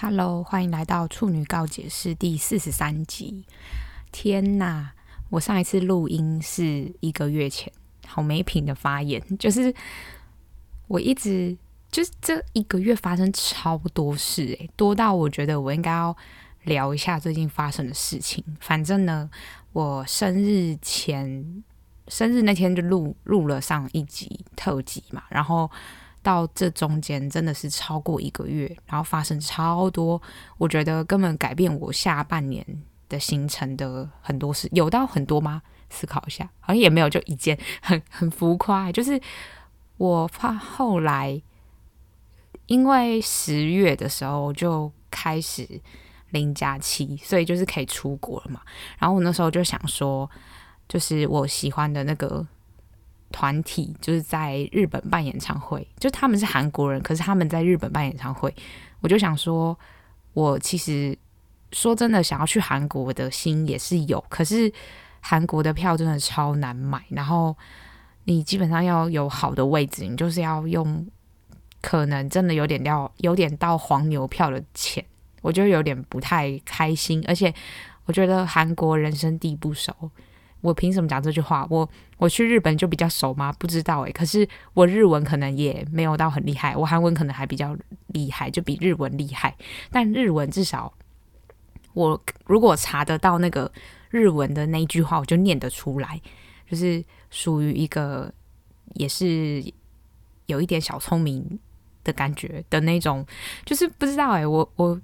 Hello，欢迎来到处女告解室第四十三集。天哪，我上一次录音是一个月前，好没品的发言。就是我一直就是这一个月发生超多事，诶，多到我觉得我应该要聊一下最近发生的事情。反正呢，我生日前生日那天就录录了上一集特辑嘛，然后。到这中间真的是超过一个月，然后发生超多，我觉得根本改变我下半年的行程的很多事，有到很多吗？思考一下，好像也没有，就一件很很浮夸，就是我怕后来因为十月的时候就开始零加七，所以就是可以出国了嘛，然后我那时候就想说，就是我喜欢的那个。团体就是在日本办演唱会，就他们是韩国人，可是他们在日本办演唱会，我就想说，我其实说真的，想要去韩国的心也是有，可是韩国的票真的超难买，然后你基本上要有好的位置，你就是要用可能真的有点要有点到黄牛票的钱，我就有点不太开心，而且我觉得韩国人生地不熟。我凭什么讲这句话？我我去日本就比较熟吗？不知道诶。可是我日文可能也没有到很厉害，我韩文可能还比较厉害，就比日文厉害。但日文至少我如果查得到那个日文的那一句话，我就念得出来，就是属于一个也是有一点小聪明的感觉的那种。就是不知道诶，我我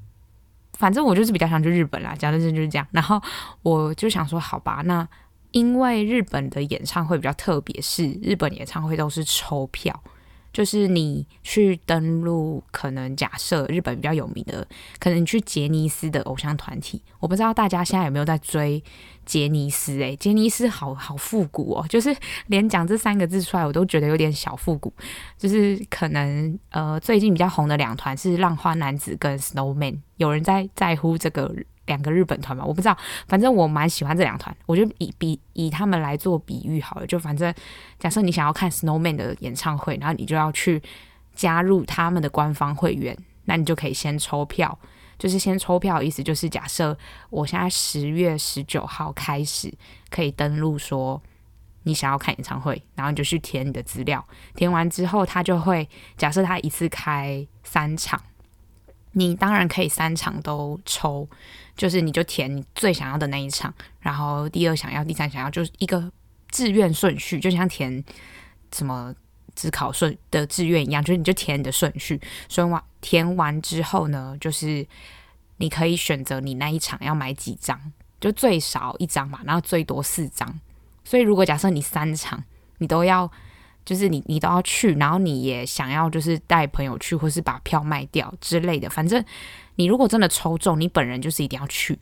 反正我就是比较想去日本啦，讲真就是这样。然后我就想说，好吧，那。因为日本的演唱会比较特别，是日本演唱会都是抽票，就是你去登录，可能假设日本比较有名的，可能你去杰尼斯的偶像团体，我不知道大家现在有没有在追杰尼斯？诶，杰尼斯好好复古哦，就是连讲这三个字出来，我都觉得有点小复古。就是可能呃，最近比较红的两团是浪花男子跟 Snowman，有人在在乎这个。两个日本团吧，我不知道，反正我蛮喜欢这两团。我就以比以他们来做比喻好了，就反正假设你想要看 Snowman 的演唱会，然后你就要去加入他们的官方会员，那你就可以先抽票。就是先抽票意思就是假设我现在十月十九号开始可以登录，说你想要看演唱会，然后你就去填你的资料，填完之后他就会假设他一次开三场。你当然可以三场都抽，就是你就填你最想要的那一场，然后第二想要，第三想要，就是一个志愿顺序，就像填什么指考顺的志愿一样，就是你就填你的顺序，顺完填完之后呢，就是你可以选择你那一场要买几张，就最少一张嘛，然后最多四张。所以如果假设你三场你都要。就是你，你都要去，然后你也想要，就是带朋友去，或是把票卖掉之类的。反正你如果真的抽中，你本人就是一定要去，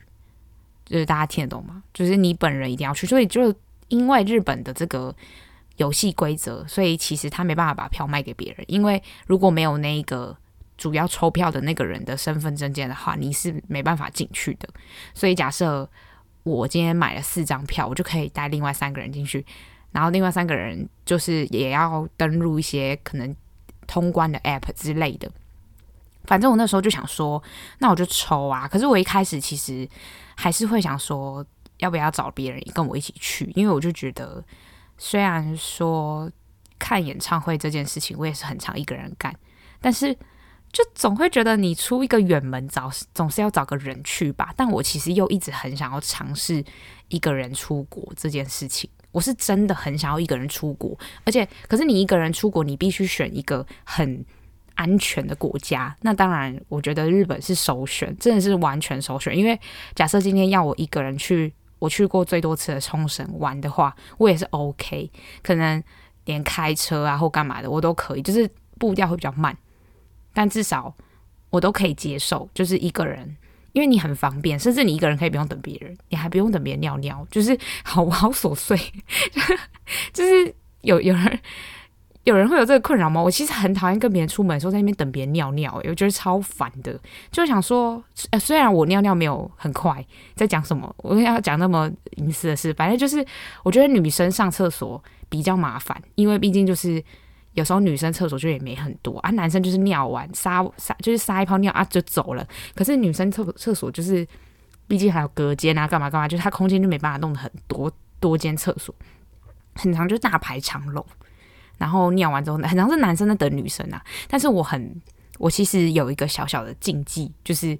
就是大家听得懂吗？就是你本人一定要去。所以就因为日本的这个游戏规则，所以其实他没办法把票卖给别人。因为如果没有那个主要抽票的那个人的身份证件的话，你是没办法进去的。所以假设我今天买了四张票，我就可以带另外三个人进去。然后另外三个人就是也要登录一些可能通关的 app 之类的。反正我那时候就想说，那我就抽啊。可是我一开始其实还是会想说，要不要找别人跟我一起去？因为我就觉得，虽然说看演唱会这件事情我也是很常一个人干，但是就总会觉得你出一个远门找总是要找个人去吧。但我其实又一直很想要尝试一个人出国这件事情。我是真的很想要一个人出国，而且，可是你一个人出国，你必须选一个很安全的国家。那当然，我觉得日本是首选，真的是完全首选。因为假设今天要我一个人去，我去过最多次的冲绳玩的话，我也是 OK，可能连开车啊或干嘛的我都可以，就是步调会比较慢，但至少我都可以接受，就是一个人。因为你很方便，甚至你一个人可以不用等别人，你还不用等别人尿尿，就是好好琐碎。就是有有人有人会有这个困扰吗？我其实很讨厌跟别人出门的时候在那边等别人尿尿，我觉得超烦的。就想说，虽然我尿尿没有很快，在讲什么，我要讲那么隐私的事，反正就是我觉得女生上厕所比较麻烦，因为毕竟就是有时候女生厕所就也没很多啊，男生就是尿完撒撒就是撒一泡尿啊就走了。可是女生厕厕所就是，毕竟还有隔间啊，干嘛干嘛，就是它空间就没办法弄得很多多间厕所，很长就大排长龙。然后尿完之后，很常是男生在等女生啊。但是我很，我其实有一个小小的禁忌，就是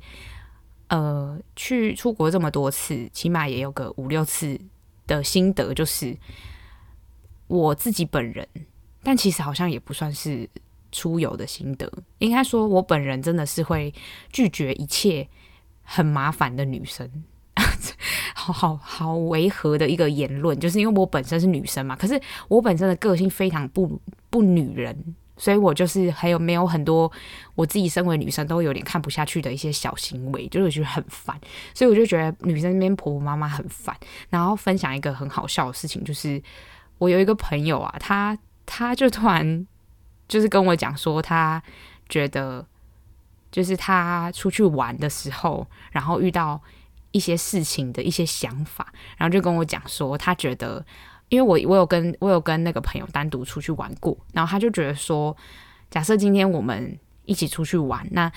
呃，去出国这么多次，起码也有个五六次的心得，就是我自己本人。但其实好像也不算是出游的心得，应该说我本人真的是会拒绝一切很麻烦的女生，好好好违和的一个言论，就是因为我本身是女生嘛，可是我本身的个性非常不不女人，所以我就是还有没有很多我自己身为女生都有点看不下去的一些小行为，就是觉得很烦，所以我就觉得女生那边婆婆妈妈很烦。然后分享一个很好笑的事情，就是我有一个朋友啊，他。他就突然就是跟我讲说，他觉得就是他出去玩的时候，然后遇到一些事情的一些想法，然后就跟我讲说，他觉得，因为我我有跟我有跟那个朋友单独出去玩过，然后他就觉得说，假设今天我们一起出去玩，那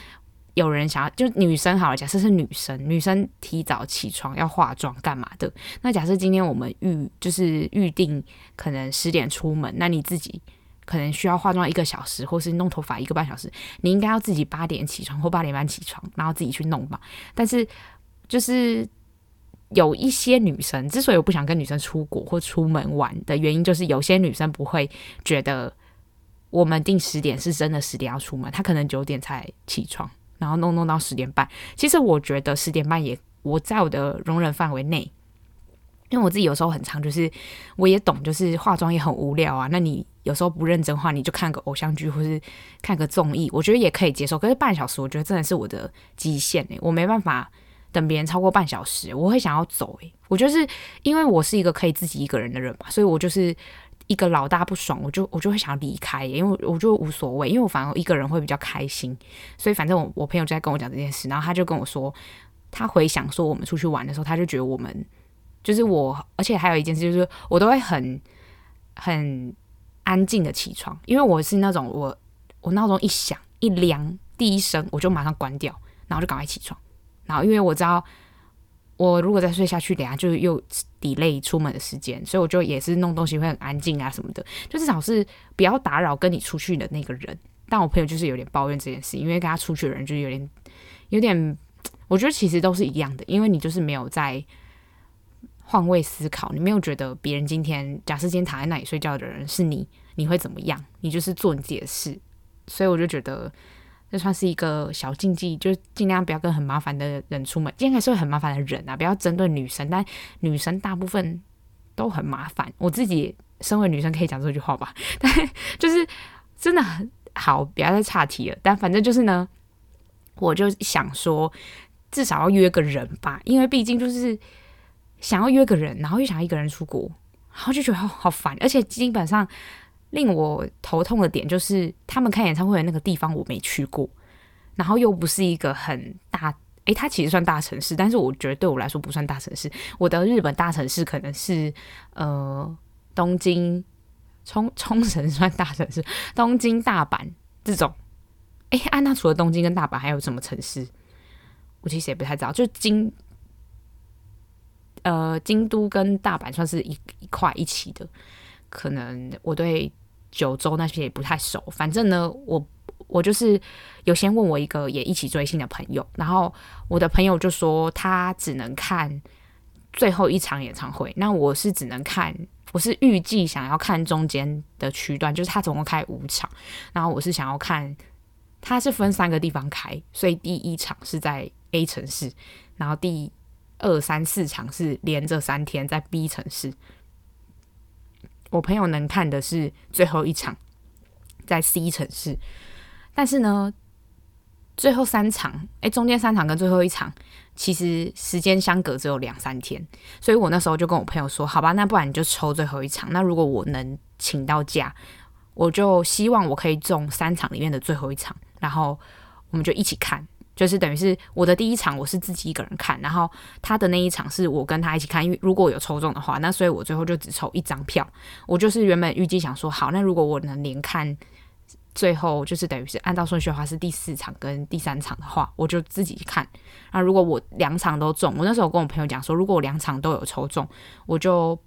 有人想要就女生好了，假设是女生，女生提早起床要化妆干嘛的？那假设今天我们预就是预定可能十点出门，那你自己可能需要化妆一个小时，或是弄头发一个半小时，你应该要自己八点起床或八点半起床，然后自己去弄吧。但是就是有一些女生之所以我不想跟女生出国或出门玩的原因，就是有些女生不会觉得我们定十点是真的十点要出门，她可能九点才起床。然后弄弄到十点半，其实我觉得十点半也我在我的容忍范围内，因为我自己有时候很长，就是我也懂，就是化妆也很无聊啊。那你有时候不认真化，你就看个偶像剧或是看个综艺，我觉得也可以接受。可是半小时，我觉得真的是我的极限诶，我没办法等别人超过半小时，我会想要走诶。我就是因为我是一个可以自己一个人的人嘛，所以我就是。一个老大不爽，我就我就会想要离开，因为我就无所谓，因为我反而一个人会比较开心，所以反正我我朋友就在跟我讲这件事，然后他就跟我说，他回想说我们出去玩的时候，他就觉得我们就是我，而且还有一件事就是我都会很很安静的起床，因为我是那种我我闹钟一响一亮第一声我就马上关掉，然后就赶快起床，然后因为我知道。我如果再睡下去，等下就又 delay 出门的时间，所以我就也是弄东西会很安静啊什么的，就至少是不要打扰跟你出去的那个人。但我朋友就是有点抱怨这件事，因为跟他出去的人就有点有点，我觉得其实都是一样的，因为你就是没有在换位思考，你没有觉得别人今天假设今天躺在那里睡觉的人是你，你会怎么样？你就是做你自己的事，所以我就觉得。这算是一个小禁忌，就是尽量不要跟很麻烦的人出门。应该是会很麻烦的人啊，不要针对女生，但女生大部分都很麻烦。我自己身为女生可以讲这句话吧，但就是真的很好，不要再岔题了。但反正就是呢，我就想说，至少要约个人吧，因为毕竟就是想要约个人，然后又想要一个人出国，然后就觉得好烦，而且基本上。令我头痛的点就是，他们开演唱会的那个地方我没去过，然后又不是一个很大，诶，它其实算大城市，但是我觉得对我来说不算大城市。我的日本大城市可能是呃东京、冲冲绳算大城市，东京、大阪这种。诶，安娜除了东京跟大阪还有什么城市？我其实也不太知道。就京呃京都跟大阪算是一一块一起的。可能我对九州那些也不太熟，反正呢，我我就是有先问我一个也一起追星的朋友，然后我的朋友就说他只能看最后一场演唱会，那我是只能看，我是预计想要看中间的区段，就是他总共开五场，然后我是想要看，他是分三个地方开，所以第一场是在 A 城市，然后第二三四场是连着三天在 B 城市。我朋友能看的是最后一场，在 C 城市，但是呢，最后三场，哎、中间三场跟最后一场，其实时间相隔只有两三天，所以我那时候就跟我朋友说，好吧，那不然你就抽最后一场。那如果我能请到假，我就希望我可以中三场里面的最后一场，然后我们就一起看。就是等于是我的第一场我是自己一个人看，然后他的那一场是我跟他一起看，因为如果有抽中的话，那所以我最后就只抽一张票。我就是原本预计想说，好，那如果我能连看。最后就是等于是按照顺序的话是第四场跟第三场的话，我就自己看。那如果我两场都中，我那时候跟我朋友讲说，如果我两场都有抽中，我就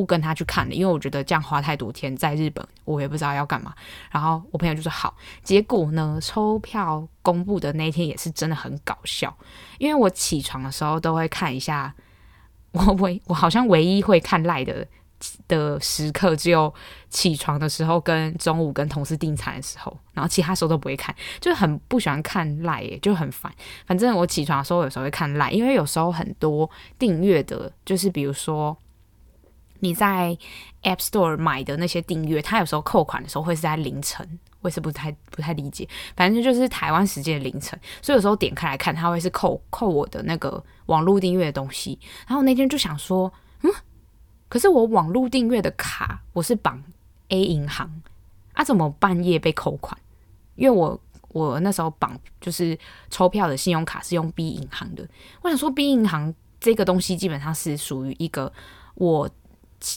不跟他去看了，因为我觉得这样花太多天在日本，我也不知道要干嘛。然后我朋友就说好。结果呢，抽票公布的那天也是真的很搞笑，因为我起床的时候都会看一下，我唯我好像唯一会看赖的。的时刻只有起床的时候跟中午跟同事订餐的时候，然后其他时候都不会看，就很不喜欢看赖耶就很烦。反正我起床的时候有时候会看赖因为有时候很多订阅的，就是比如说你在 App Store 买的那些订阅，它有时候扣款的时候会是在凌晨，我也是不太不太理解。反正就是台湾时间的凌晨，所以有时候点开来看，它会是扣扣我的那个网络订阅的东西。然后那天就想说，嗯。可是我网络订阅的卡我是绑 A 银行啊，怎么半夜被扣款？因为我我那时候绑就是抽票的信用卡是用 B 银行的，我想说 B 银行这个东西基本上是属于一个我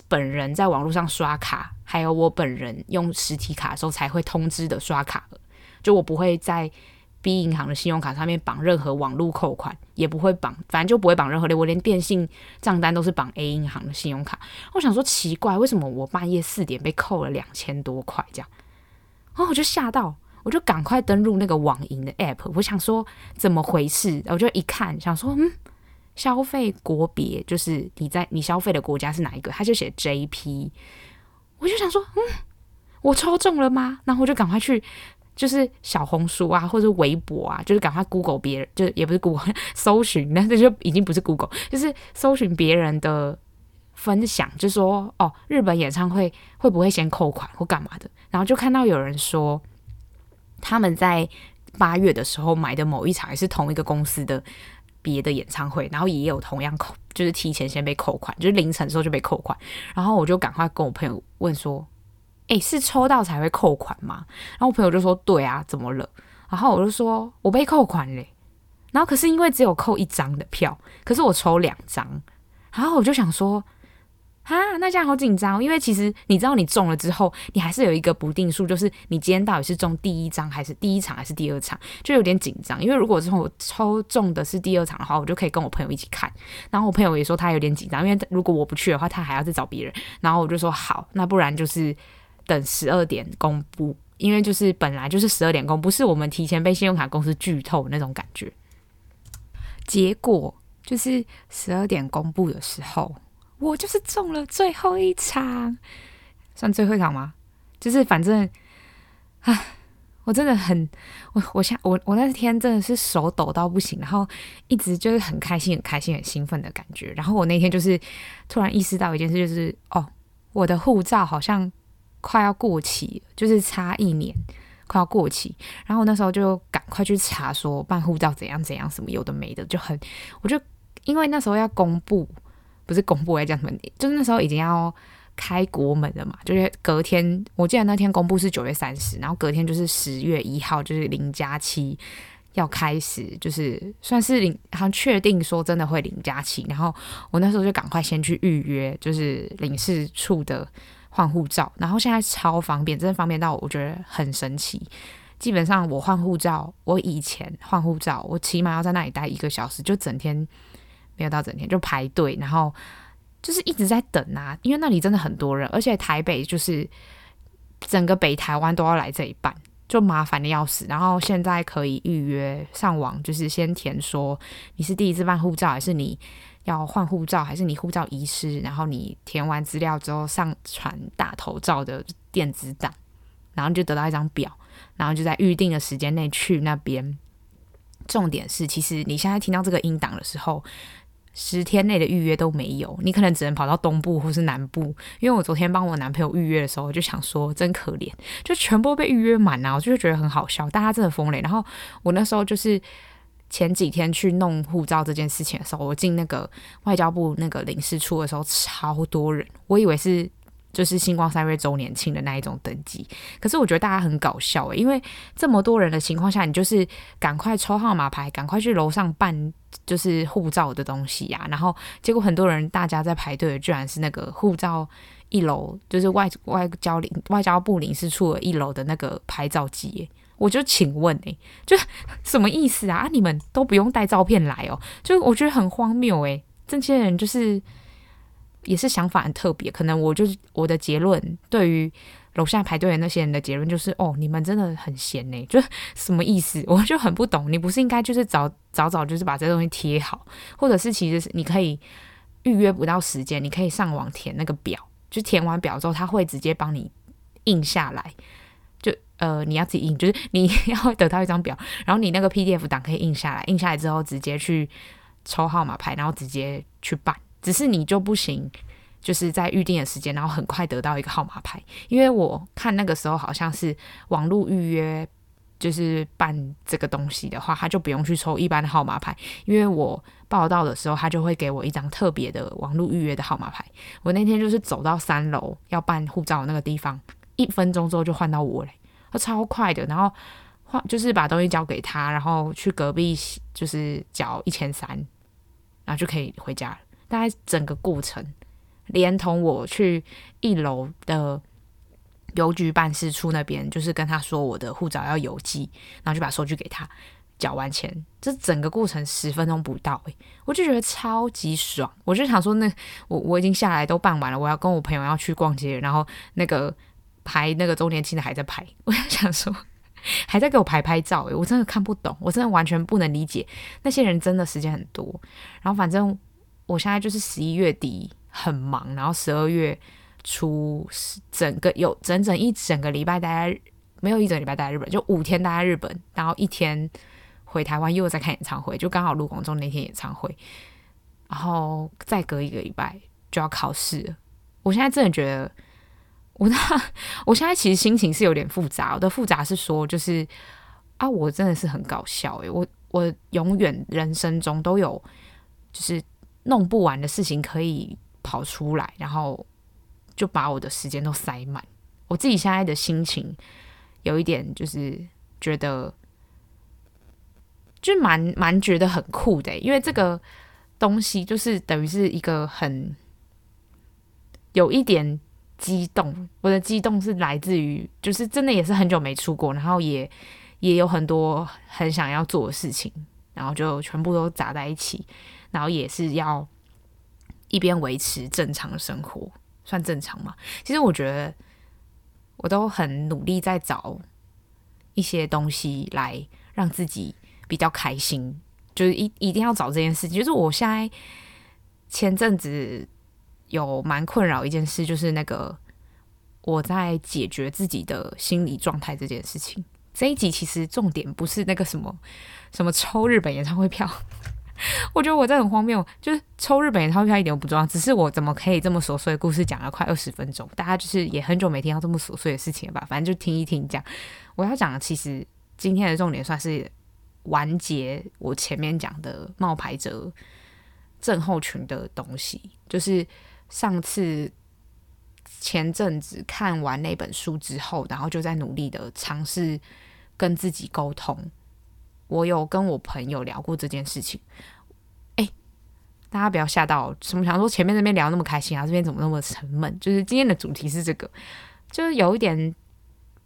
本人在网络上刷卡，还有我本人用实体卡的时候才会通知的刷卡，就我不会在。B 银行的信用卡上面绑任何网络扣款，也不会绑，反正就不会绑任何的。我连电信账单都是绑 A 银行的信用卡。我想说奇怪，为什么我半夜四点被扣了两千多块这样？然后我就吓到，我就赶快登录那个网银的 app。我想说怎么回事？我就一看，想说嗯，消费国别就是你在你消费的国家是哪一个？他就写 JP。我就想说嗯，我抽中了吗？然后我就赶快去。就是小红书啊，或者微博啊，就是赶快 Google 别人，就也不是 Google 搜寻，那这就已经不是 Google，就是搜寻别人的分享，就说哦，日本演唱会会不会先扣款或干嘛的？然后就看到有人说他们在八月的时候买的某一场也是同一个公司的别的演唱会，然后也有同样扣，就是提前先被扣款，就是凌晨的时候就被扣款，然后我就赶快跟我朋友问说。诶，是抽到才会扣款吗？然后我朋友就说：“对啊，怎么了？”然后我就说：“我被扣款嘞。”然后可是因为只有扣一张的票，可是我抽两张，然后我就想说：“啊，那这样好紧张。”因为其实你知道，你中了之后，你还是有一个不定数，就是你今天到底是中第一张还是第一场还是第二场，就有点紧张。因为如果之后我抽中的是第二场的话，我就可以跟我朋友一起看。然后我朋友也说他有点紧张，因为如果我不去的话，他还要再找别人。然后我就说：“好，那不然就是。”等十二点公布，因为就是本来就是十二点公布，不是我们提前被信用卡公司剧透那种感觉。结果就是十二点公布的时候，我就是中了最后一场，算最后一场吗？就是反正，啊，我真的很，我我想我我那天真的是手抖到不行，然后一直就是很开心、很开心、很兴奋的感觉。然后我那天就是突然意识到一件事，就是哦，我的护照好像。快要过期，就是差一年，快要过期。然后我那时候就赶快去查，说办护照怎样怎样，什么有的没的，就很，我就因为那时候要公布，不是公布，要讲什么，就是那时候已经要开国门了嘛，就是隔天，我记得那天公布是九月三十，然后隔天就是十月一号，就是零加七要开始，就是算是零，好像确定说真的会零加七。然后我那时候就赶快先去预约，就是领事处的。换护照，然后现在超方便，真的方便到我觉得很神奇。基本上我换护照，我以前换护照，我起码要在那里待一个小时，就整天没有到整天就排队，然后就是一直在等啊，因为那里真的很多人，而且台北就是整个北台湾都要来这一办，就麻烦的要死。然后现在可以预约上网，就是先填说你是第一次办护照还是你。要换护照还是你护照遗失？然后你填完资料之后上传大头照的电子档，然后就得到一张表，然后就在预定的时间内去那边。重点是，其实你现在听到这个音档的时候，十天内的预约都没有，你可能只能跑到东部或是南部。因为我昨天帮我男朋友预约的时候，我就想说真可怜，就全部被预约满啊，我就觉得很好笑，大家真的疯了。然后我那时候就是。前几天去弄护照这件事情的时候，我进那个外交部那个领事处的时候，超多人，我以为是就是星光三月周年庆的那一种登记。可是我觉得大家很搞笑诶，因为这么多人的情况下，你就是赶快抽号码牌，赶快去楼上办就是护照的东西呀、然后结果很多人大家在排队，居然是那个护照一楼，就是外外交领外交部领事处的一楼的那个拍照机。我就请问诶，就什么意思啊？啊，你们都不用带照片来哦？就我觉得很荒谬诶。这些人就是也是想法很特别，可能我就是我的结论，对于楼下排队的那些人的结论就是哦，你们真的很闲呢，就什么意思？我就很不懂，你不是应该就是早早早就是把这东西贴好，或者是其实是你可以预约不到时间，你可以上网填那个表，就填完表之后他会直接帮你印下来。就呃，你要自己印，就是你要得到一张表，然后你那个 PDF 档可以印下来，印下来之后直接去抽号码牌，然后直接去办。只是你就不行，就是在预定的时间，然后很快得到一个号码牌。因为我看那个时候好像是网络预约，就是办这个东西的话，他就不用去抽一般的号码牌。因为我报到的时候，他就会给我一张特别的网络预约的号码牌。我那天就是走到三楼要办护照的那个地方，一分钟之后就换到我嘞。超快的，然后换就是把东西交给他，然后去隔壁就是缴一千三，然后就可以回家。大概整个过程，连同我去一楼的邮局办事处那边，就是跟他说我的护照要邮寄，然后就把收据给他，缴完钱，这整个过程十分钟不到，诶，我就觉得超级爽。我就想说那，我我已经下来都办完了，我要跟我朋友要去逛街，然后那个。排那个周年庆的还在排，我就想说 还在给我拍拍照诶，我真的看不懂，我真的完全不能理解那些人真的时间很多。然后反正我现在就是十一月底很忙，然后十二月初整个有整整一整个礼拜待在，没有一整礼拜待在日本，就五天待在日本，然后一天回台湾又在看演唱会，就刚好录广州那天演唱会，然后再隔一个礼拜就要考试。我现在真的觉得。我那 我现在其实心情是有点复杂，我的复杂是说，就是啊，我真的是很搞笑诶，我我永远人生中都有就是弄不完的事情可以跑出来，然后就把我的时间都塞满。我自己现在的心情有一点就是觉得，就蛮蛮觉得很酷的，因为这个东西就是等于是一个很有一点。激动，我的激动是来自于，就是真的也是很久没出国，然后也也有很多很想要做的事情，然后就全部都砸在一起，然后也是要一边维持正常生活，算正常吗？其实我觉得我都很努力在找一些东西来让自己比较开心，就是一一定要找这件事情。就是我现在前阵子。有蛮困扰一件事，就是那个我在解决自己的心理状态这件事情。这一集其实重点不是那个什么什么抽日本演唱会票，我觉得我这很荒谬，就是抽日本演唱会票一点都不重要，只是我怎么可以这么琐碎的故事讲了快二十分钟，大家就是也很久没听到这么琐碎的事情了吧？反正就听一听讲。我要讲的其实今天的重点算是完结我前面讲的冒牌者症候群的东西，就是。上次前阵子看完那本书之后，然后就在努力的尝试跟自己沟通。我有跟我朋友聊过这件事情。哎，大家不要吓到，什么想说前面那边聊那么开心啊，这边怎么那么沉闷？就是今天的主题是这个，就是有一点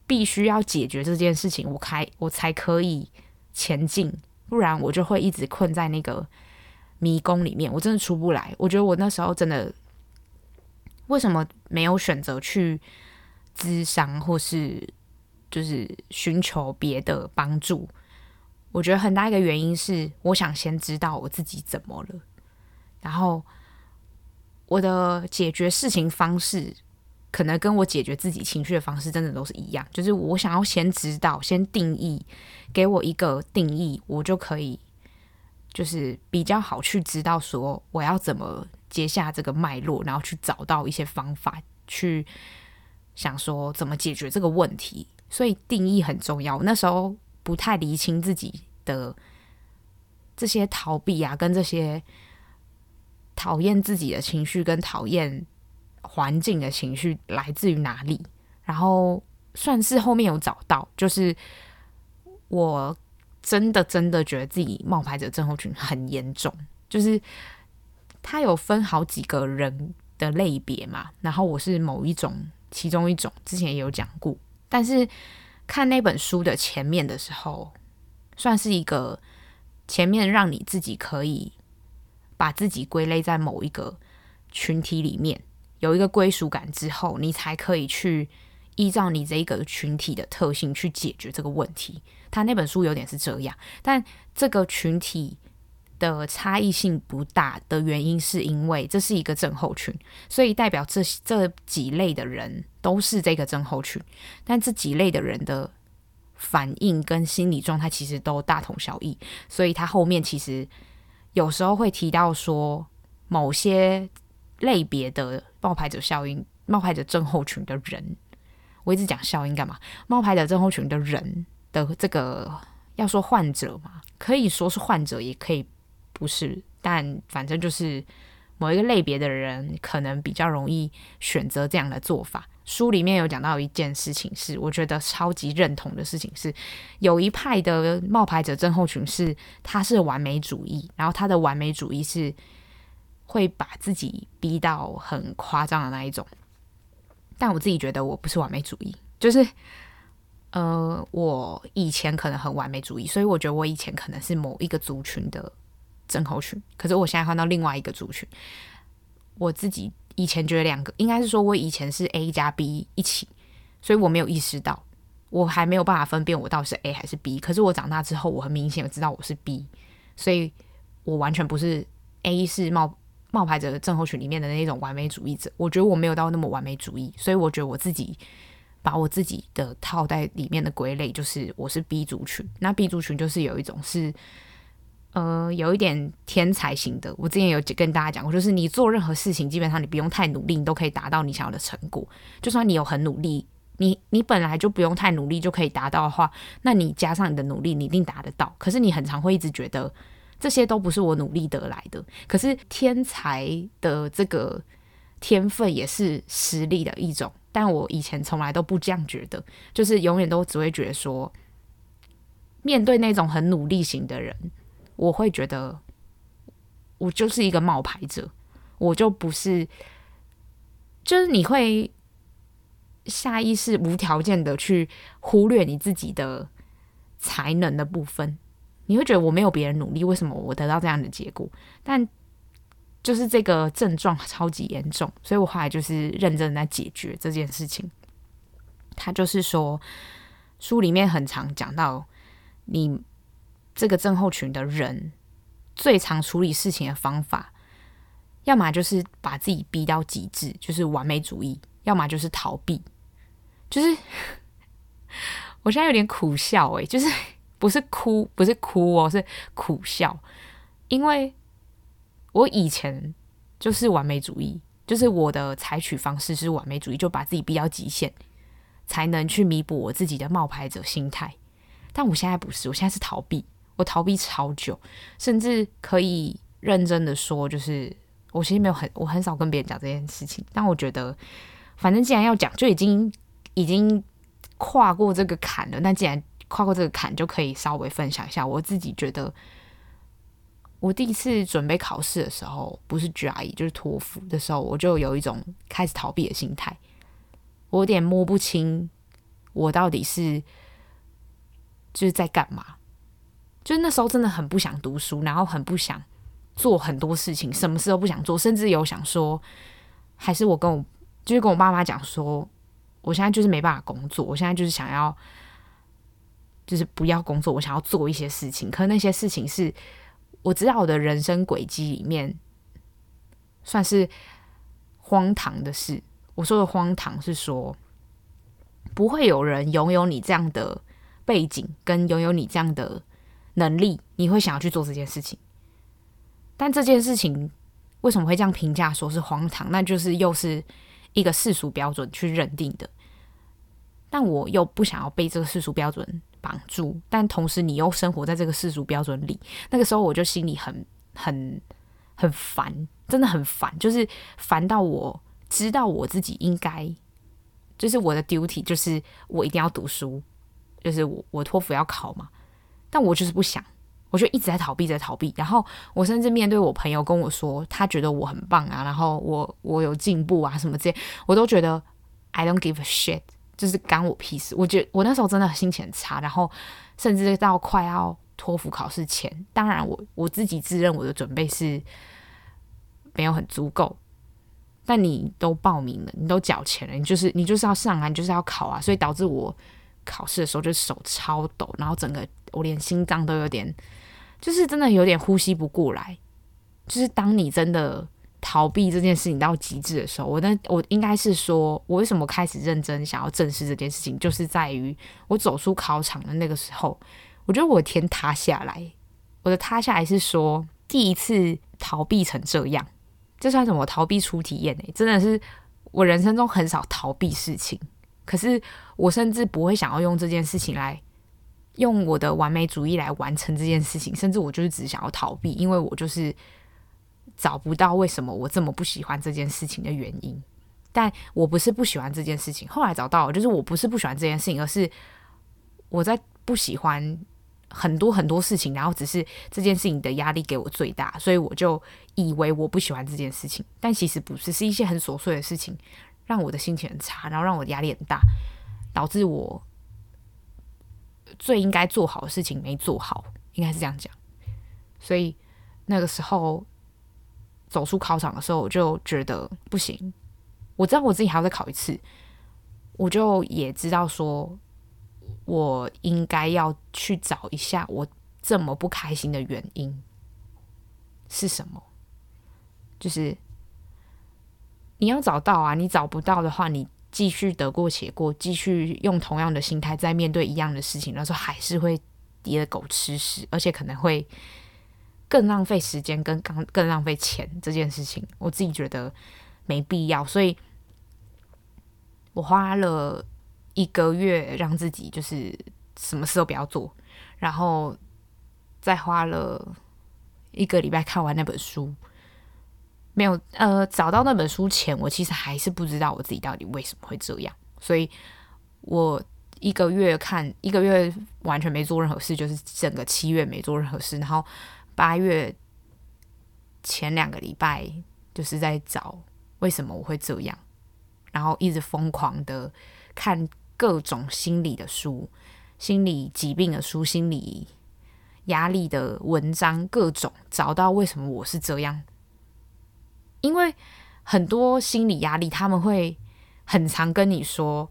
必须要解决这件事情，我开我才可以前进，不然我就会一直困在那个迷宫里面，我真的出不来。我觉得我那时候真的。为什么没有选择去咨商，或是就是寻求别的帮助？我觉得很大一个原因是，我想先知道我自己怎么了，然后我的解决事情方式，可能跟我解决自己情绪的方式真的都是一样，就是我想要先知道，先定义，给我一个定义，我就可以就是比较好去知道说我要怎么。接下这个脉络，然后去找到一些方法，去想说怎么解决这个问题。所以定义很重要。那时候不太厘清自己的这些逃避啊，跟这些讨厌自己的情绪，跟讨厌环境的情绪来自于哪里，然后算是后面有找到，就是我真的真的觉得自己冒牌者症候群很严重，就是它有分好几个人的类别嘛，然后我是某一种其中一种，之前也有讲过，但是看那本书的前面的时候，算是一个前面让你自己可以把自己归类在某一个群体里面。有一个归属感之后，你才可以去依照你这一个群体的特性去解决这个问题。他那本书有点是这样，但这个群体的差异性不大的原因，是因为这是一个症候群，所以代表这这几类的人都是这个症候群。但这几类的人的反应跟心理状态其实都大同小异，所以他后面其实有时候会提到说某些。类别的冒牌者效应、冒牌者症候群的人，我一直讲效应干嘛？冒牌者症候群的人的这个要说患者嘛，可以说是患者，也可以不是，但反正就是某一个类别的人，可能比较容易选择这样的做法。书里面有讲到一件事情是，我觉得超级认同的事情是，有一派的冒牌者症候群是他是完美主义，然后他的完美主义是。会把自己逼到很夸张的那一种，但我自己觉得我不是完美主义，就是呃，我以前可能很完美主义，所以我觉得我以前可能是某一个族群的症候群，可是我现在换到另外一个族群，我自己以前觉得两个，应该是说我以前是 A 加 B 一起，所以我没有意识到，我还没有办法分辨我到底是 A 还是 B，可是我长大之后，我很明显知道我是 B，所以我完全不是 A 是冒。冒牌者的症候群里面的那种完美主义者，我觉得我没有到那么完美主义，所以我觉得我自己把我自己的套在里面的归类，就是我是 B 族群。那 B 族群就是有一种是，呃，有一点天才型的。我之前有跟大家讲过，就是你做任何事情，基本上你不用太努力，你都可以达到你想要的成果。就算你有很努力，你你本来就不用太努力就可以达到的话，那你加上你的努力，你一定达得到。可是你很常会一直觉得。这些都不是我努力得来的，可是天才的这个天分也是实力的一种。但我以前从来都不这样觉得，就是永远都只会觉得说，面对那种很努力型的人，我会觉得我就是一个冒牌者，我就不是，就是你会下意识无条件的去忽略你自己的才能的部分。你会觉得我没有别人努力，为什么我得到这样的结果？但就是这个症状超级严重，所以我后来就是认真在解决这件事情。他就是说，书里面很常讲到，你这个症候群的人最常处理事情的方法，要么就是把自己逼到极致，就是完美主义；要么就是逃避。就是 我现在有点苦笑欸，就是。不是哭，不是哭哦，是苦笑，因为我以前就是完美主义，就是我的采取方式是完美主义，就把自己逼到极限，才能去弥补我自己的冒牌者心态。但我现在不是，我现在是逃避，我逃避超久，甚至可以认真的说，就是我其实没有很，我很少跟别人讲这件事情。但我觉得，反正既然要讲，就已经已经跨过这个坎了。那既然跨过这个坎，就可以稍微分享一下。我自己觉得，我第一次准备考试的时候，不是 GRE 就是托福的时候，我就有一种开始逃避的心态。我有点摸不清我到底是就是在干嘛。就是那时候真的很不想读书，然后很不想做很多事情，什么事都不想做，甚至有想说，还是我跟我就是跟我爸妈讲说，我现在就是没办法工作，我现在就是想要。就是不要工作，我想要做一些事情。可那些事情是我知道我的人生轨迹里面算是荒唐的事。我说的荒唐是说，不会有人拥有你这样的背景，跟拥有你这样的能力，你会想要去做这件事情。但这件事情为什么会这样评价说是荒唐？那就是又是一个世俗标准去认定的。但我又不想要被这个世俗标准绑住，但同时你又生活在这个世俗标准里，那个时候我就心里很很很烦，真的很烦，就是烦到我知道我自己应该，就是我的 duty，就是我一定要读书，就是我我托福要考嘛，但我就是不想，我就一直在逃避，在逃避。然后我甚至面对我朋友跟我说，他觉得我很棒啊，然后我我有进步啊什么这些，我都觉得 I don't give a shit，就是干我屁事。我觉得我那时候真的心情很差，然后甚至到快要托福考试前，当然我我自己自认我的准备是没有很足够。但你都报名了，你都缴钱了，你就是你就是要上啊，你就是要考啊，所以导致我考试的时候就手超抖，然后整个我连心脏都有点，就是真的有点呼吸不过来。就是当你真的逃避这件事情到极致的时候，我那我应该是说，我为什么开始认真想要正视这件事情，就是在于我走出考场的那个时候，我觉得我天塌下来，我的塌下来是说第一次逃避成这样。这算什么逃避初体验呢？真的是我人生中很少逃避事情，可是我甚至不会想要用这件事情来用我的完美主义来完成这件事情，甚至我就是只想要逃避，因为我就是找不到为什么我这么不喜欢这件事情的原因。但我不是不喜欢这件事情，后来找到了，就是我不是不喜欢这件事情，而是我在不喜欢。很多很多事情，然后只是这件事情的压力给我最大，所以我就以为我不喜欢这件事情，但其实不是，是一些很琐碎的事情让我的心情很差，然后让我压力很大，导致我最应该做好的事情没做好，应该是这样讲。所以那个时候走出考场的时候，我就觉得不行，我知道我自己还要再考一次，我就也知道说。我应该要去找一下我这么不开心的原因是什么？就是你要找到啊！你找不到的话，你继续得过且过，继续用同样的心态在面对一样的事情，那时候还是会跌得狗吃屎，而且可能会更浪费时间，跟更更浪费钱。这件事情我自己觉得没必要，所以我花了。一个月让自己就是什么事都不要做，然后再花了一个礼拜看完那本书。没有呃，找到那本书前，我其实还是不知道我自己到底为什么会这样。所以我一个月看一个月完全没做任何事，就是整个七月没做任何事，然后八月前两个礼拜就是在找为什么我会这样，然后一直疯狂的看。各种心理的书、心理疾病的书、心理压力的文章，各种找到为什么我是这样。因为很多心理压力，他们会很常跟你说，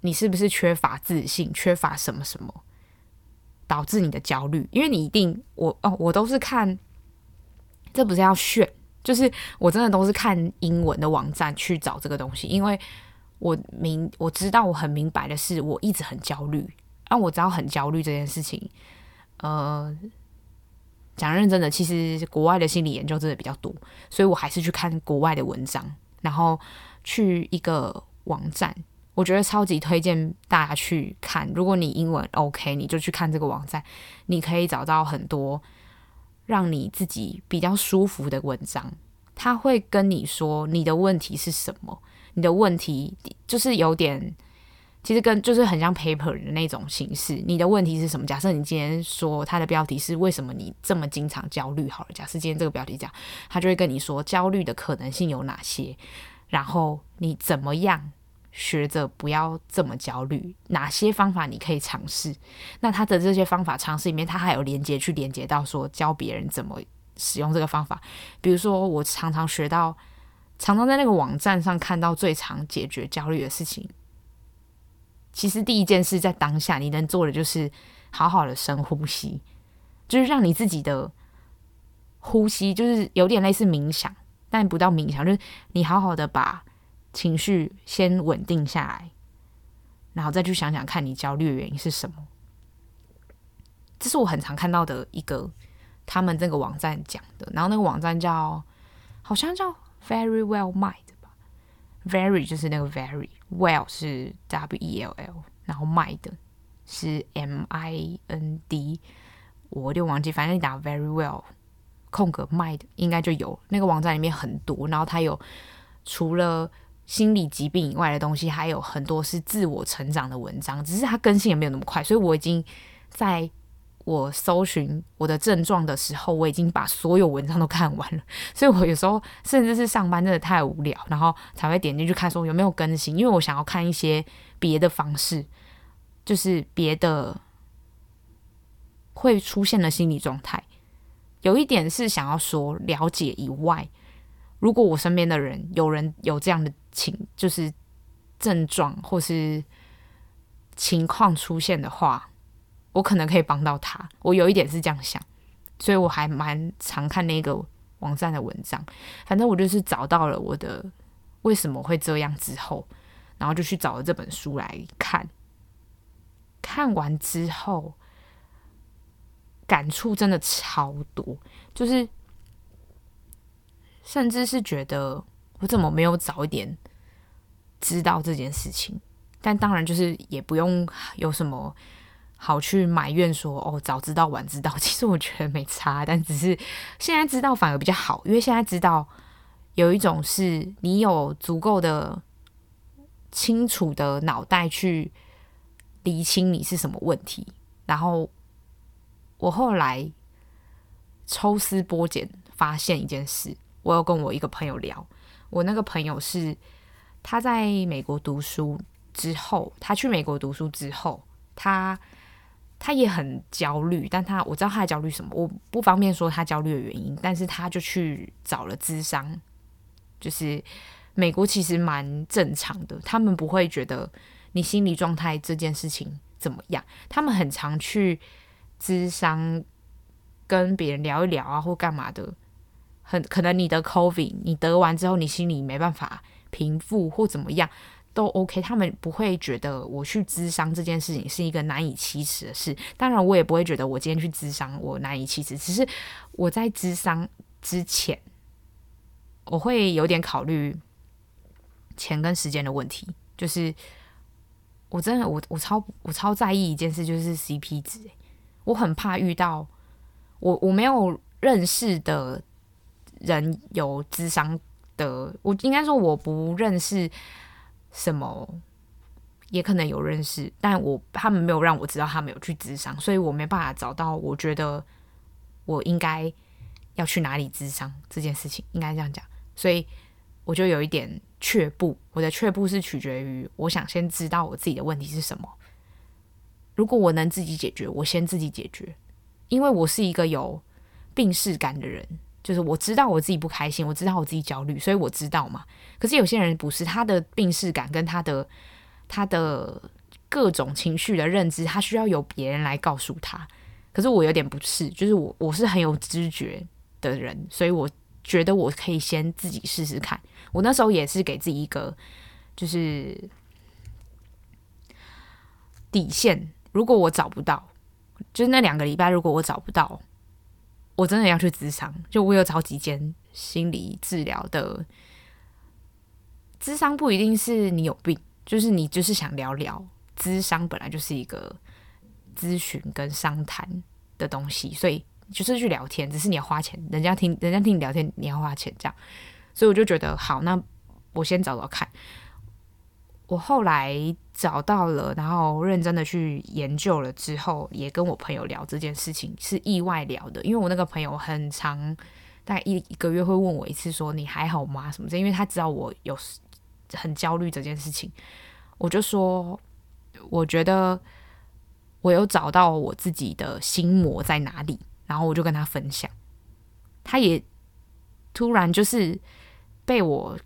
你是不是缺乏自信，缺乏什么什么，导致你的焦虑。因为你一定，我哦，我都是看，这不是要炫，就是我真的都是看英文的网站去找这个东西，因为。我明我知道我很明白的是，我一直很焦虑。啊，我知道很焦虑这件事情，呃，讲认真的，其实国外的心理研究真的比较多，所以我还是去看国外的文章，然后去一个网站，我觉得超级推荐大家去看。如果你英文 OK，你就去看这个网站，你可以找到很多让你自己比较舒服的文章。他会跟你说你的问题是什么。你的问题就是有点，其实跟就是很像 paper 的那种形式。你的问题是什么？假设你今天说它的标题是为什么你这么经常焦虑？好了，假设今天这个标题讲，他就会跟你说焦虑的可能性有哪些，然后你怎么样学着不要这么焦虑？哪些方法你可以尝试？那他的这些方法尝试里面，他还有连接去连接到说教别人怎么使用这个方法。比如说，我常常学到。常常在那个网站上看到最常解决焦虑的事情，其实第一件事在当下你能做的就是好好的深呼吸，就是让你自己的呼吸就是有点类似冥想，但不到冥想，就是你好好的把情绪先稳定下来，然后再去想想看你焦虑的原因是什么。这是我很常看到的一个他们这个网站讲的，然后那个网站叫好像叫。Very well mind 吧，very 就是那个 Very Well 是 W E L L，然后 mind 是 M I N D，我有点忘记，反正你打 very well 空格 mind 应该就有。那个网站里面很多，然后它有除了心理疾病以外的东西，还有很多是自我成长的文章，只是它更新也没有那么快，所以我已经在我搜寻我的症状的时候，我已经把所有文章都看完了。所以我有时候甚至是上班真的太无聊，然后才会点进去看说有没有更新，因为我想要看一些别的方式，就是别的会出现的心理状态。有一点是想要说了解以外，如果我身边的人有人有这样的情，就是症状或是情况出现的话，我可能可以帮到他。我有一点是这样想，所以我还蛮常看那个网站的文章。反正我就是找到了我的为什么会这样之后，然后就去找了这本书来看。看完之后。感触真的超多，就是甚至是觉得我怎么没有早一点知道这件事情？但当然就是也不用有什么好去埋怨说哦，早知道晚知道。其实我觉得没差，但只是现在知道反而比较好，因为现在知道有一种是你有足够的清楚的脑袋去厘清你是什么问题，然后。我后来抽丝剥茧，发现一件事。我有跟我一个朋友聊，我那个朋友是他在美国读书之后，他去美国读书之后，他他也很焦虑，但他我知道他焦虑什么，我不方便说他焦虑的原因，但是他就去找了咨商，就是美国其实蛮正常的，他们不会觉得你心理状态这件事情怎么样，他们很常去。咨商跟别人聊一聊啊，或干嘛的，很可能你的 COVID，你得完之后，你心里没办法平复或怎么样都 OK，他们不会觉得我去咨商这件事情是一个难以启齿的事。当然，我也不会觉得我今天去咨商我难以启齿，只是我在咨商之前，我会有点考虑钱跟时间的问题。就是我真的，我我超我超在意一件事，就是 CP 值。我很怕遇到我我没有认识的人有咨商的，我应该说我不认识什么，也可能有认识，但我他们没有让我知道他们有去咨商，所以我没办法找到我觉得我应该要去哪里咨商这件事情，应该这样讲，所以我就有一点却步。我的却步是取决于我想先知道我自己的问题是什么。如果我能自己解决，我先自己解决，因为我是一个有病识感的人，就是我知道我自己不开心，我知道我自己焦虑，所以我知道嘛。可是有些人不是，他的病视感跟他的他的各种情绪的认知，他需要有别人来告诉他。可是我有点不是，就是我我是很有知觉的人，所以我觉得我可以先自己试试看。我那时候也是给自己一个就是底线。如果我找不到，就是那两个礼拜，如果我找不到，我真的要去咨商。就我有找几间心理治疗的咨商，不一定是你有病，就是你就是想聊聊。咨商本来就是一个咨询跟商谈的东西，所以就是去聊天，只是你要花钱，人家听人家听你聊天，你要花钱这样。所以我就觉得好，那我先找找看。我后来找到了，然后认真的去研究了之后，也跟我朋友聊这件事情，是意外聊的。因为我那个朋友很长，大概一一个月会问我一次，说你还好吗？什么的，因为他知道我有很焦虑这件事情。我就说，我觉得我有找到我自己的心魔在哪里，然后我就跟他分享，他也突然就是被我。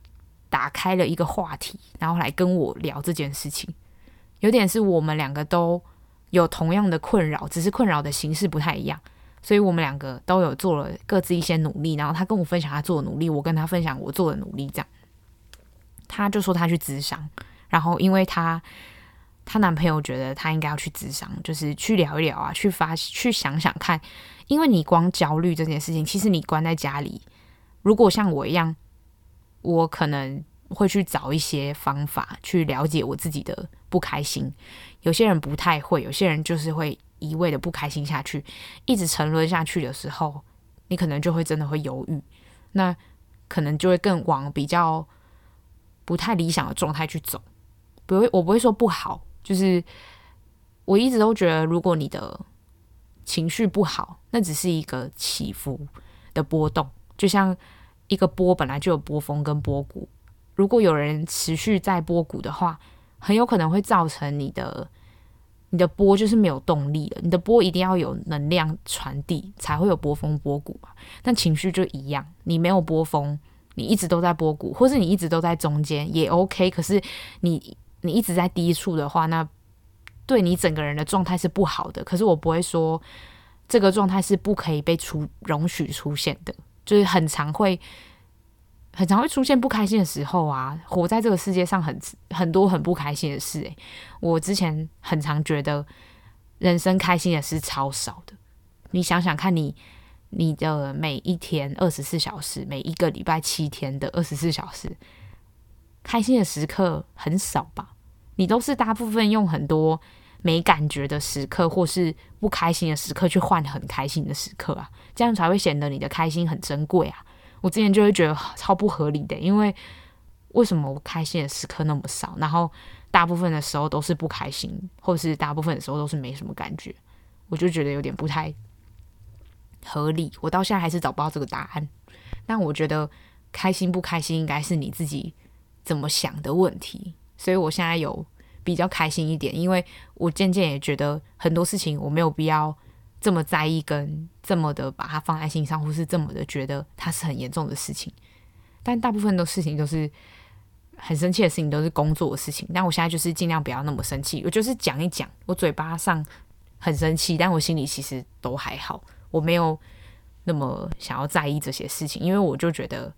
打开了一个话题，然后来跟我聊这件事情，有点是我们两个都有同样的困扰，只是困扰的形式不太一样，所以我们两个都有做了各自一些努力，然后他跟我分享他做的努力，我跟他分享我做的努力，这样，他就说他去咨商，然后因为他他男朋友觉得他应该要去咨商，就是去聊一聊啊，去发去想想看，因为你光焦虑这件事情，其实你关在家里，如果像我一样。我可能会去找一些方法去了解我自己的不开心。有些人不太会，有些人就是会一味的不开心下去，一直沉沦下去的时候，你可能就会真的会犹豫。那可能就会更往比较不太理想的状态去走。不会，我不会说不好，就是我一直都觉得，如果你的情绪不好，那只是一个起伏的波动，就像一个波本来就有波峰跟波谷。如果有人持续在波谷的话，很有可能会造成你的你的波就是没有动力了。你的波一定要有能量传递，才会有波峰波谷嘛。但情绪就一样，你没有波峰，你一直都在波谷，或是你一直都在中间也 OK。可是你你一直在低处的话，那对你整个人的状态是不好的。可是我不会说这个状态是不可以被出容许出现的，就是很常会。很常会出现不开心的时候啊，活在这个世界上很很多很不开心的事诶，我之前很常觉得人生开心的事超少的。你想想看你你的每一天二十四小时，每一个礼拜七天的二十四小时，开心的时刻很少吧？你都是大部分用很多没感觉的时刻，或是不开心的时刻去换很开心的时刻啊，这样才会显得你的开心很珍贵啊。我之前就会觉得超不合理的，因为为什么我开心的时刻那么少，然后大部分的时候都是不开心，或是大部分的时候都是没什么感觉，我就觉得有点不太合理。我到现在还是找不到这个答案。但我觉得开心不开心应该是你自己怎么想的问题，所以我现在有比较开心一点，因为我渐渐也觉得很多事情我没有必要。这么在意跟这么的把它放在心上，或是这么的觉得它是很严重的事情，但大部分的事情都是很生气的事情，都是工作的事情。但我现在就是尽量不要那么生气，我就是讲一讲，我嘴巴上很生气，但我心里其实都还好，我没有那么想要在意这些事情，因为我就觉得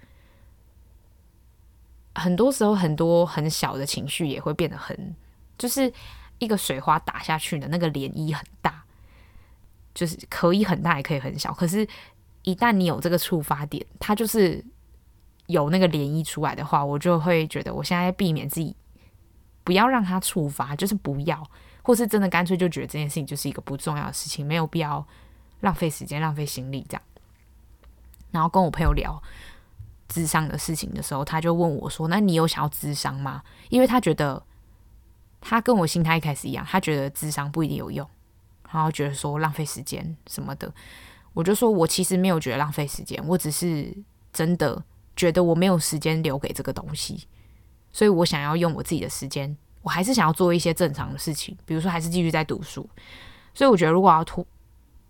很多时候很多很小的情绪也会变得很，就是一个水花打下去的那个涟漪很大。就是可以很大，也可以很小。可是，一旦你有这个触发点，它就是有那个涟漪出来的话，我就会觉得，我现在避免自己不要让它触发，就是不要，或是真的干脆就觉得这件事情就是一个不重要的事情，没有必要浪费时间、浪费心力这样。然后跟我朋友聊智商的事情的时候，他就问我说：“那你有想要智商吗？”因为他觉得他跟我心态一开始一样，他觉得智商不一定有用。然后觉得说浪费时间什么的，我就说我其实没有觉得浪费时间，我只是真的觉得我没有时间留给这个东西，所以我想要用我自己的时间，我还是想要做一些正常的事情，比如说还是继续在读书。所以我觉得如果要拖，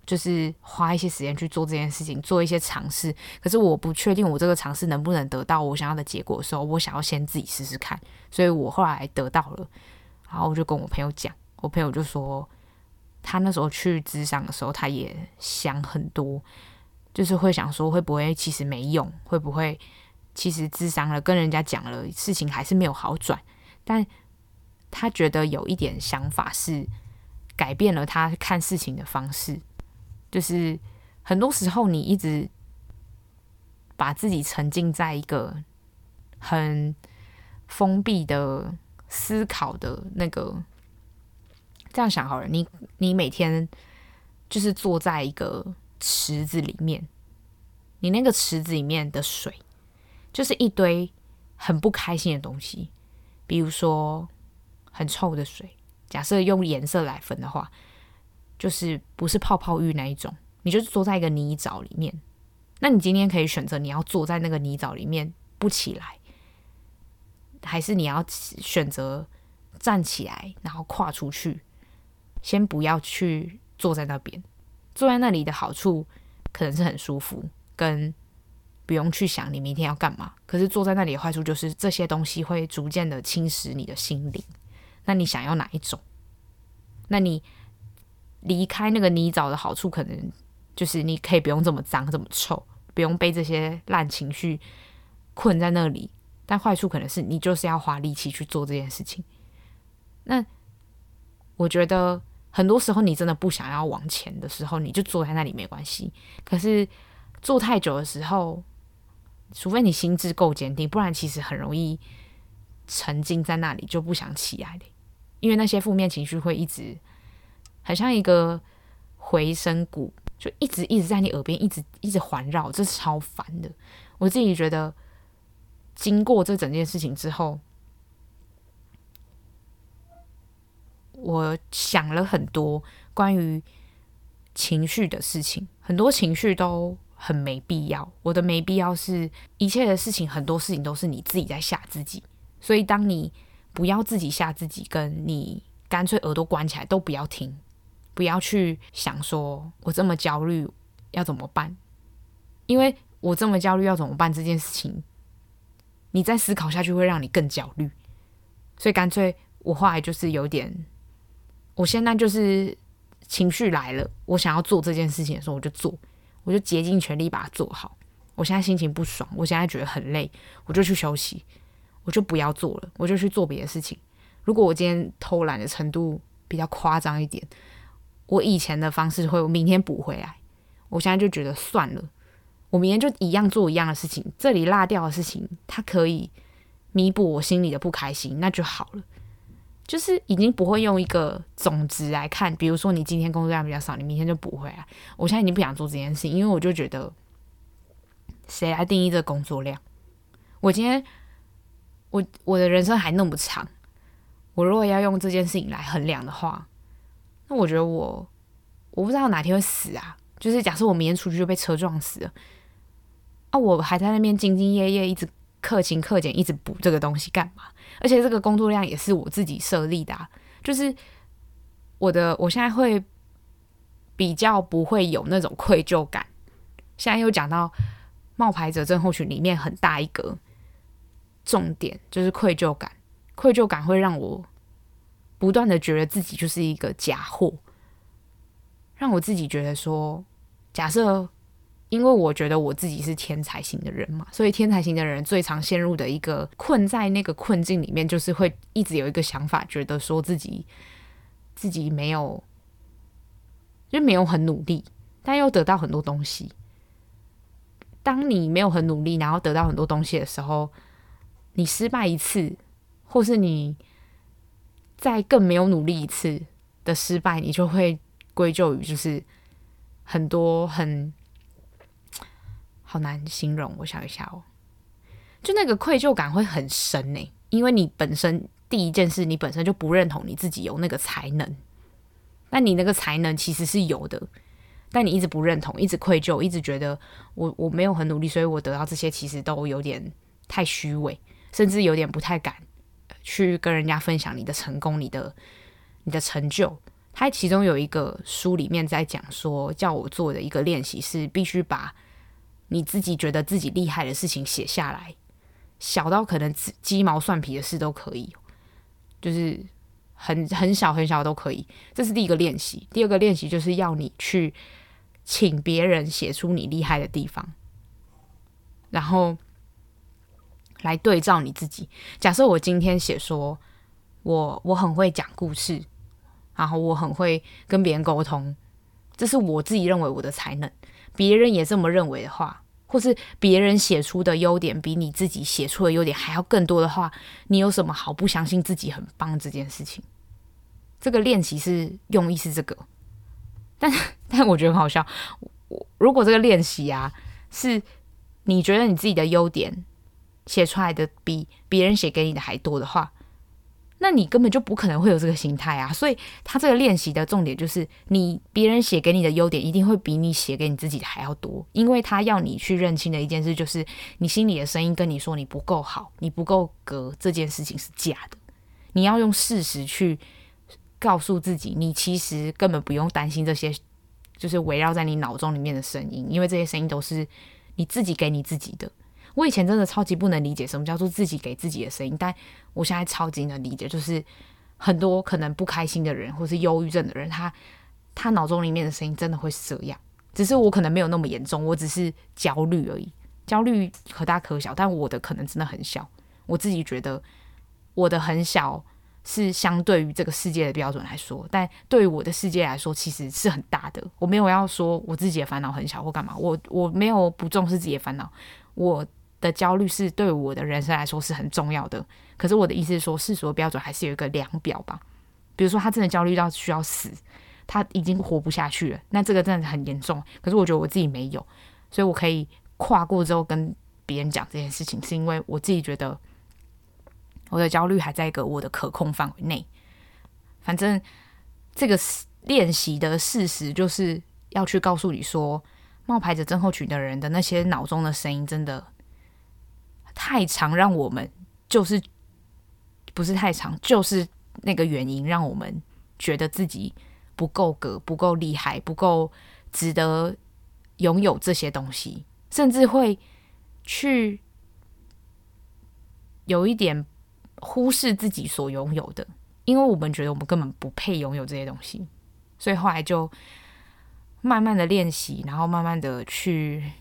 就是花一些时间去做这件事情，做一些尝试，可是我不确定我这个尝试能不能得到我想要的结果的时候，我想要先自己试试看。所以我后来得到了，然后我就跟我朋友讲，我朋友就说。他那时候去咨商的时候，他也想很多，就是会想说会不会其实没用，会不会其实咨商了跟人家讲了事情还是没有好转，但他觉得有一点想法是改变了他看事情的方式，就是很多时候你一直把自己沉浸在一个很封闭的思考的那个。这样想好了，你你每天就是坐在一个池子里面，你那个池子里面的水就是一堆很不开心的东西，比如说很臭的水。假设用颜色来分的话，就是不是泡泡浴那一种，你就是坐在一个泥沼里面。那你今天可以选择你要坐在那个泥沼里面不起来，还是你要选择站起来然后跨出去。先不要去坐在那边，坐在那里的好处可能是很舒服，跟不用去想你明天要干嘛。可是坐在那里的坏处就是这些东西会逐渐的侵蚀你的心灵。那你想要哪一种？那你离开那个泥沼的好处，可能就是你可以不用这么脏、这么臭，不用被这些烂情绪困在那里。但坏处可能是你就是要花力气去做这件事情。那我觉得。很多时候，你真的不想要往前的时候，你就坐在那里没关系。可是坐太久的时候，除非你心智够坚定，不然其实很容易沉浸在那里就不想起来的。因为那些负面情绪会一直很像一个回声鼓，就一直一直在你耳边一直一直环绕，这是超烦的。我自己觉得，经过这整件事情之后，我想了很多关于情绪的事情，很多情绪都很没必要。我的没必要是一切的事情，很多事情都是你自己在吓自己。所以，当你不要自己吓自己，跟你干脆耳朵关起来都不要听，不要去想说我这么焦虑要怎么办？因为我这么焦虑要怎么办这件事情，你再思考下去会让你更焦虑。所以干脆我后来就是有点，我现在就是情绪来了，我想要做这件事情的时候，我就做，我就竭尽全力把它做好。我现在心情不爽，我现在觉得很累，我就去休息，我就不要做了，我就去做别的事情。如果我今天偷懒的程度比较夸张一点，我以前的方式会我明天补回来，我现在就觉得算了，我明天就一样做一样的事情，这里落掉的事情，它可以。弥补我心里的不开心，那就好了。就是已经不会用一个总值来看，比如说你今天工作量比较少，你明天就补回来。我现在已经不想做这件事，因为我就觉得，谁来定义这个工作量？我今天，我我的人生还那么长，我如果要用这件事情来衡量的话，那我觉得我我不知道哪天会死啊。就是假设我明天出去就被车撞死了，啊，我还在那边兢兢业业一直。克勤克俭，一直补这个东西干嘛？而且这个工作量也是我自己设立的，就是我的，我现在会比较不会有那种愧疚感。现在又讲到冒牌者症候群里面很大一个重点，就是愧疚感。愧疚感会让我不断的觉得自己就是一个假货，让我自己觉得说，假设。因为我觉得我自己是天才型的人嘛，所以天才型的人最常陷入的一个困在那个困境里面，就是会一直有一个想法，觉得说自己自己没有，就没有很努力，但又得到很多东西。当你没有很努力，然后得到很多东西的时候，你失败一次，或是你再更没有努力一次的失败，你就会归咎于就是很多很。好难形容，我想一下哦，就那个愧疚感会很深呢，因为你本身第一件事，你本身就不认同你自己有那个才能，那你那个才能其实是有的，但你一直不认同，一直愧疚，一直觉得我我没有很努力，所以我得到这些其实都有点太虚伪，甚至有点不太敢去跟人家分享你的成功，你的你的成就。他其中有一个书里面在讲说，叫我做的一个练习是必须把。你自己觉得自己厉害的事情写下来，小到可能鸡毛蒜皮的事都可以，就是很很小很小都可以。这是第一个练习。第二个练习就是要你去请别人写出你厉害的地方，然后来对照你自己。假设我今天写说我我很会讲故事，然后我很会跟别人沟通，这是我自己认为我的才能。别人也这么认为的话。或是别人写出的优点比你自己写出的优点还要更多的话，你有什么好不相信自己很棒这件事情？这个练习是用意是这个，但 但我觉得很好笑。我如果这个练习啊，是你觉得你自己的优点写出来的比别人写给你的还多的话。那你根本就不可能会有这个心态啊！所以他这个练习的重点就是，你别人写给你的优点一定会比你写给你自己的还要多，因为他要你去认清的一件事就是，你心里的声音跟你说你不够好，你不够格，这件事情是假的。你要用事实去告诉自己，你其实根本不用担心这些，就是围绕在你脑中里面的声音，因为这些声音都是你自己给你自己的。我以前真的超级不能理解什么叫做自己给自己的声音，但我现在超级能理解，就是很多可能不开心的人或是忧郁症的人，他他脑中里面的声音真的会是这样，只是我可能没有那么严重，我只是焦虑而已，焦虑可大可小，但我的可能真的很小，我自己觉得我的很小是相对于这个世界的标准来说，但对于我的世界来说其实是很大的。我没有要说我自己的烦恼很小或干嘛，我我没有不重视自己的烦恼，我。的焦虑是对我的人生来说是很重要的，可是我的意思是说，世俗的标准还是有一个量表吧。比如说，他真的焦虑到需要死，他已经活不下去了，那这个真的很严重。可是我觉得我自己没有，所以我可以跨过之后跟别人讲这件事情，是因为我自己觉得我的焦虑还在一个我的可控范围内。反正这个练习的事实就是要去告诉你说，冒牌者症候群的人的那些脑中的声音真的太常，让我们就是不是太常，就是那个原因让我们觉得自己不够格、不够厉害、不够值得拥有这些东西，甚至会去有一点忽视自己所拥有的，因为我们觉得我们根本不配拥有这些东西，所以后来就慢慢的练习，然后慢慢的去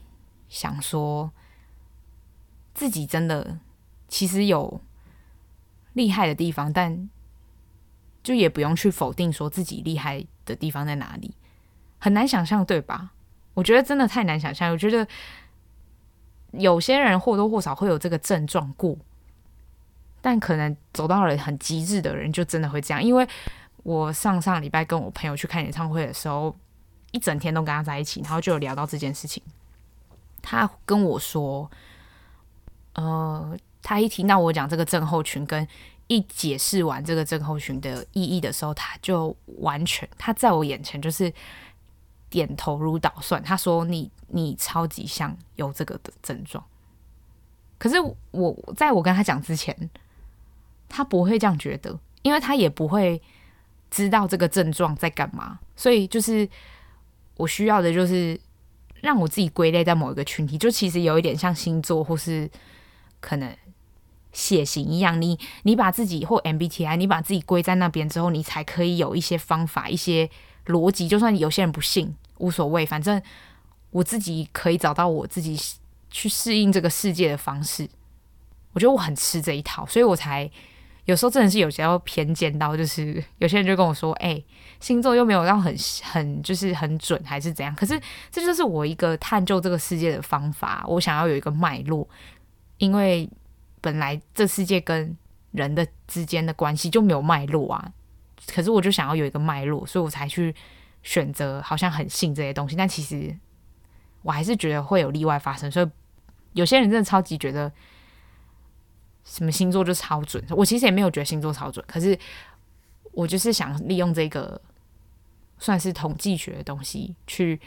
想说，自己真的其实有厉害的地方，但就也不用去否定说自己厉害的地方在哪里，很难想象，对吧？我觉得真的太难想象。我觉得有些人或多或少会有这个症状过，但可能走到了很极致的人，就真的会这样。因为我上上礼拜跟我朋友去看演唱会的时候，一整天都跟他在一起，然后就有聊到这件事情。他跟我说，呃，他一听到我讲这个症候群，跟一解释完这个症候群的意义的时候，他就完全他在我眼前就是。点头如捣蒜，他说你：“你你超级像有这个的症状。”可是我在我跟他讲之前，他不会这样觉得，因为他也不会知道这个症状在干嘛。所以就是我需要的就是让我自己归类在某一个群体，就其实有一点像星座或是可能血型一样。你你把自己或 MBTI，你把自己归在那边之后，你才可以有一些方法，一些逻辑。就算有些人不信。无所谓，反正我自己可以找到我自己去适应这个世界的方式。我觉得我很吃这一套，所以我才有时候真的是有些要偏见到，就是 有些人就跟我说：“哎、星座又没有到很很就是很准，还是怎样？”可是这就是我一个探究这个世界的方法。我想要有一个脉络，因为本来这世界跟人的之间的关系就没有脉络啊。可是我就想要有一个脉络，所以我才去。选择好像很信这些东西，但其实我还是觉得会有例外发生。所以有些人真的超级觉得什么星座就超准，我其实也没有觉得星座超准。可是我就是想利用这个算是统计学的东西，去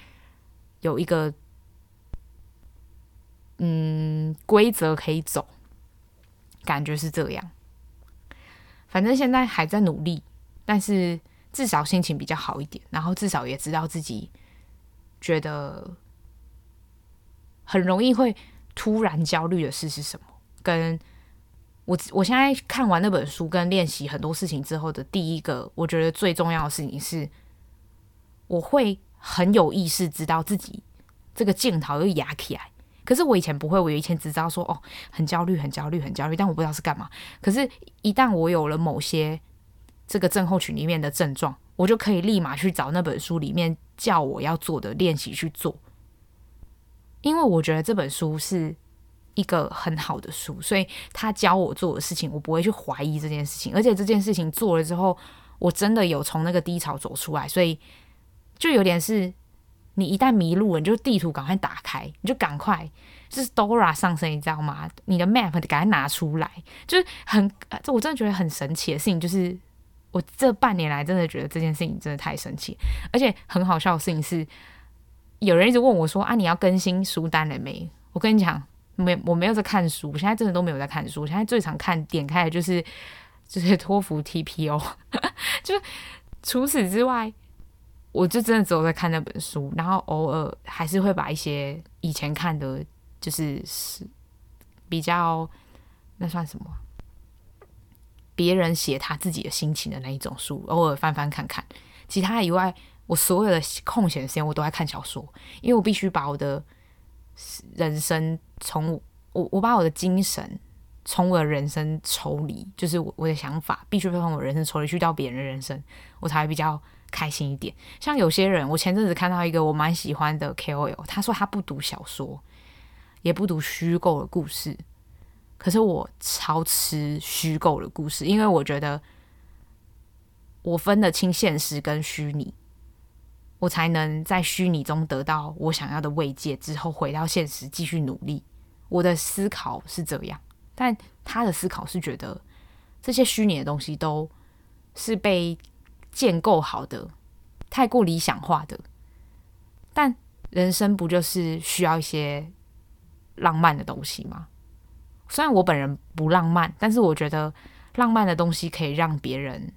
有一个嗯规则可以走，感觉是这样。反正现在还在努力，但是。至少心情比较好一点，然后至少也知道自己觉得很容易会突然焦虑的事是什么。跟我我现在看完那本书跟练习很多事情之后的第一个，我觉得最重要的事情是，我会很有意识知道自己这个镜头又压起来。可是我以前不会，我以前只知道说哦，很焦虑，很焦虑，很焦虑，但我不知道是干嘛。可是，一旦我有了某些。这个症候群里面的症状，我就可以立马去找那本书里面叫我要做的练习去做，因为我觉得这本书是一个很好的书，所以他教我做的事情，我不会去怀疑这件事情，而且这件事情做了之后，我真的有从那个低潮走出来，所以就有点是，你一旦迷路了，你就地图赶快打开，你就赶快就是 Dora 上身，你知道吗？你的 map 赶快拿出来，就是很，这我真的觉得很神奇的事情，就是。我这半年来真的觉得这件事情真的太神奇，而且很好笑的事情是，有人一直问我说：“啊，你要更新书单了没？”我跟你讲，没，我没有在看书，我现在真的都没有在看书。我现在最常看点开的就是就是托福 TPO，就是除此之外，我就真的只有在看那本书，然后偶尔还是会把一些以前看的，就是是比较那算什么？别人写他自己的心情的那一种书，偶尔翻翻看看。其他以外，我所有的空闲时间我都在看小说，因为我必须把我的人生从我我把我的精神从我的人生抽离，就是我我的想法必须从我人生抽离去到别人的人生，我才比较开心一点。像有些人，我前阵子看到一个我蛮喜欢的 KOL，他说他不读小说，也不读虚构的故事。可是我超吃虚构的故事，因为我觉得我分得清现实跟虚拟，我才能在虚拟中得到我想要的慰藉，之后回到现实继续努力。我的思考是这样，但他的思考是觉得这些虚拟的东西都是被建构好的，太过理想化的。但人生不就是需要一些浪漫的东西吗？虽然我本人不浪漫，但是我觉得浪漫的东西可以让别人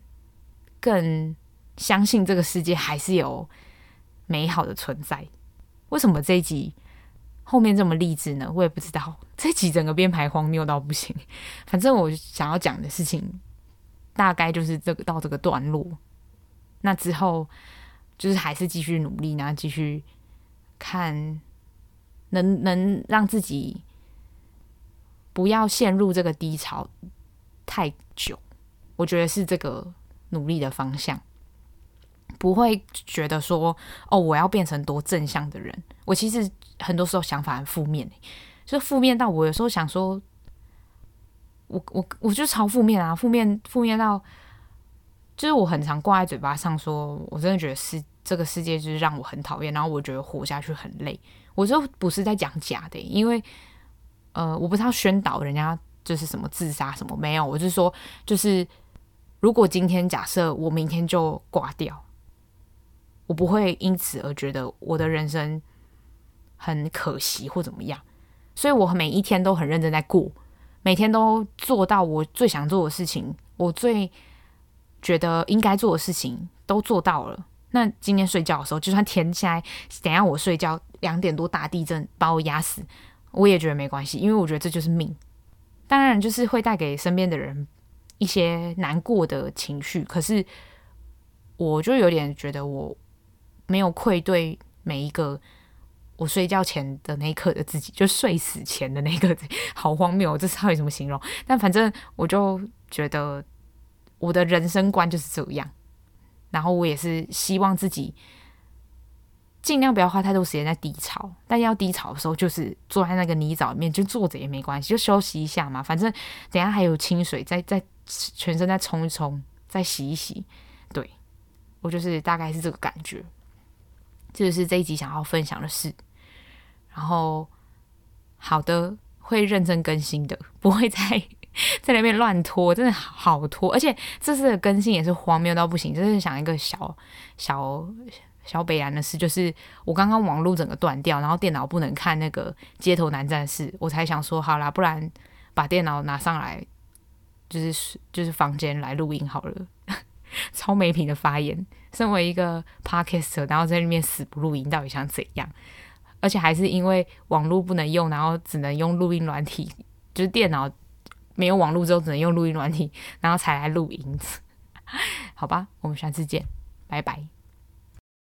更相信这个世界还是有美好的存在。为什么这一集后面这么励志呢？我也不知道。这集整个编排荒谬到不行。反正我想要讲的事情大概就是这个到这个段落。那之后就是还是继续努力，然后继续看能能让自己。不要陷入这个低潮太久，我觉得是这个努力的方向。不会觉得说哦，我要变成多正向的人。我其实很多时候想法很负面，就负面到我有时候想说，我我我就超负面啊，负面负面到，就是我很常挂在嘴巴上说，我真的觉得是这个世界就是让我很讨厌，然后我觉得活下去很累。我就不是在讲假的，因为。呃，我不是要宣导人家就是什么自杀什么没有，我是说，就是如果今天假设我明天就挂掉，我不会因此而觉得我的人生很可惜或怎么样，所以我每一天都很认真在过，每天都做到我最想做的事情，我最觉得应该做的事情都做到了。那今天睡觉的时候，就算天现在等下我睡觉两点多大地震把我压死。我也觉得没关系，因为我觉得这就是命。当然，就是会带给身边的人一些难过的情绪。可是，我就有点觉得我没有愧对每一个我睡觉前的那一刻的自己，就睡死前的那个，好荒谬，我这是到底怎么形容？但反正我就觉得我的人生观就是这样。然后，我也是希望自己。尽量不要花太多时间在低潮，但要低潮的时候，就是坐在那个泥沼里面，就坐着也没关系，就休息一下嘛。反正等下还有清水，再再全身再冲一冲，再洗一洗。对，我就是大概是这个感觉，这就是这一集想要分享的事。然后好的，会认真更新的，不会再 在那边乱拖，真的好拖。而且这次的更新也是荒谬到不行，就是想一个小小。小北兰的事就是我刚刚网络整个断掉，然后电脑不能看那个街头男战士，我才想说好啦，不然把电脑拿上来，就是就是房间来录音好了。超没品的发言，身为一个 podcaster，然后在那边死不录音，到底想怎样？而且还是因为网络不能用，然后只能用录音软体，就是电脑没有网络之后只能用录音软体，然后才来录音。好吧，我们下次见，拜拜。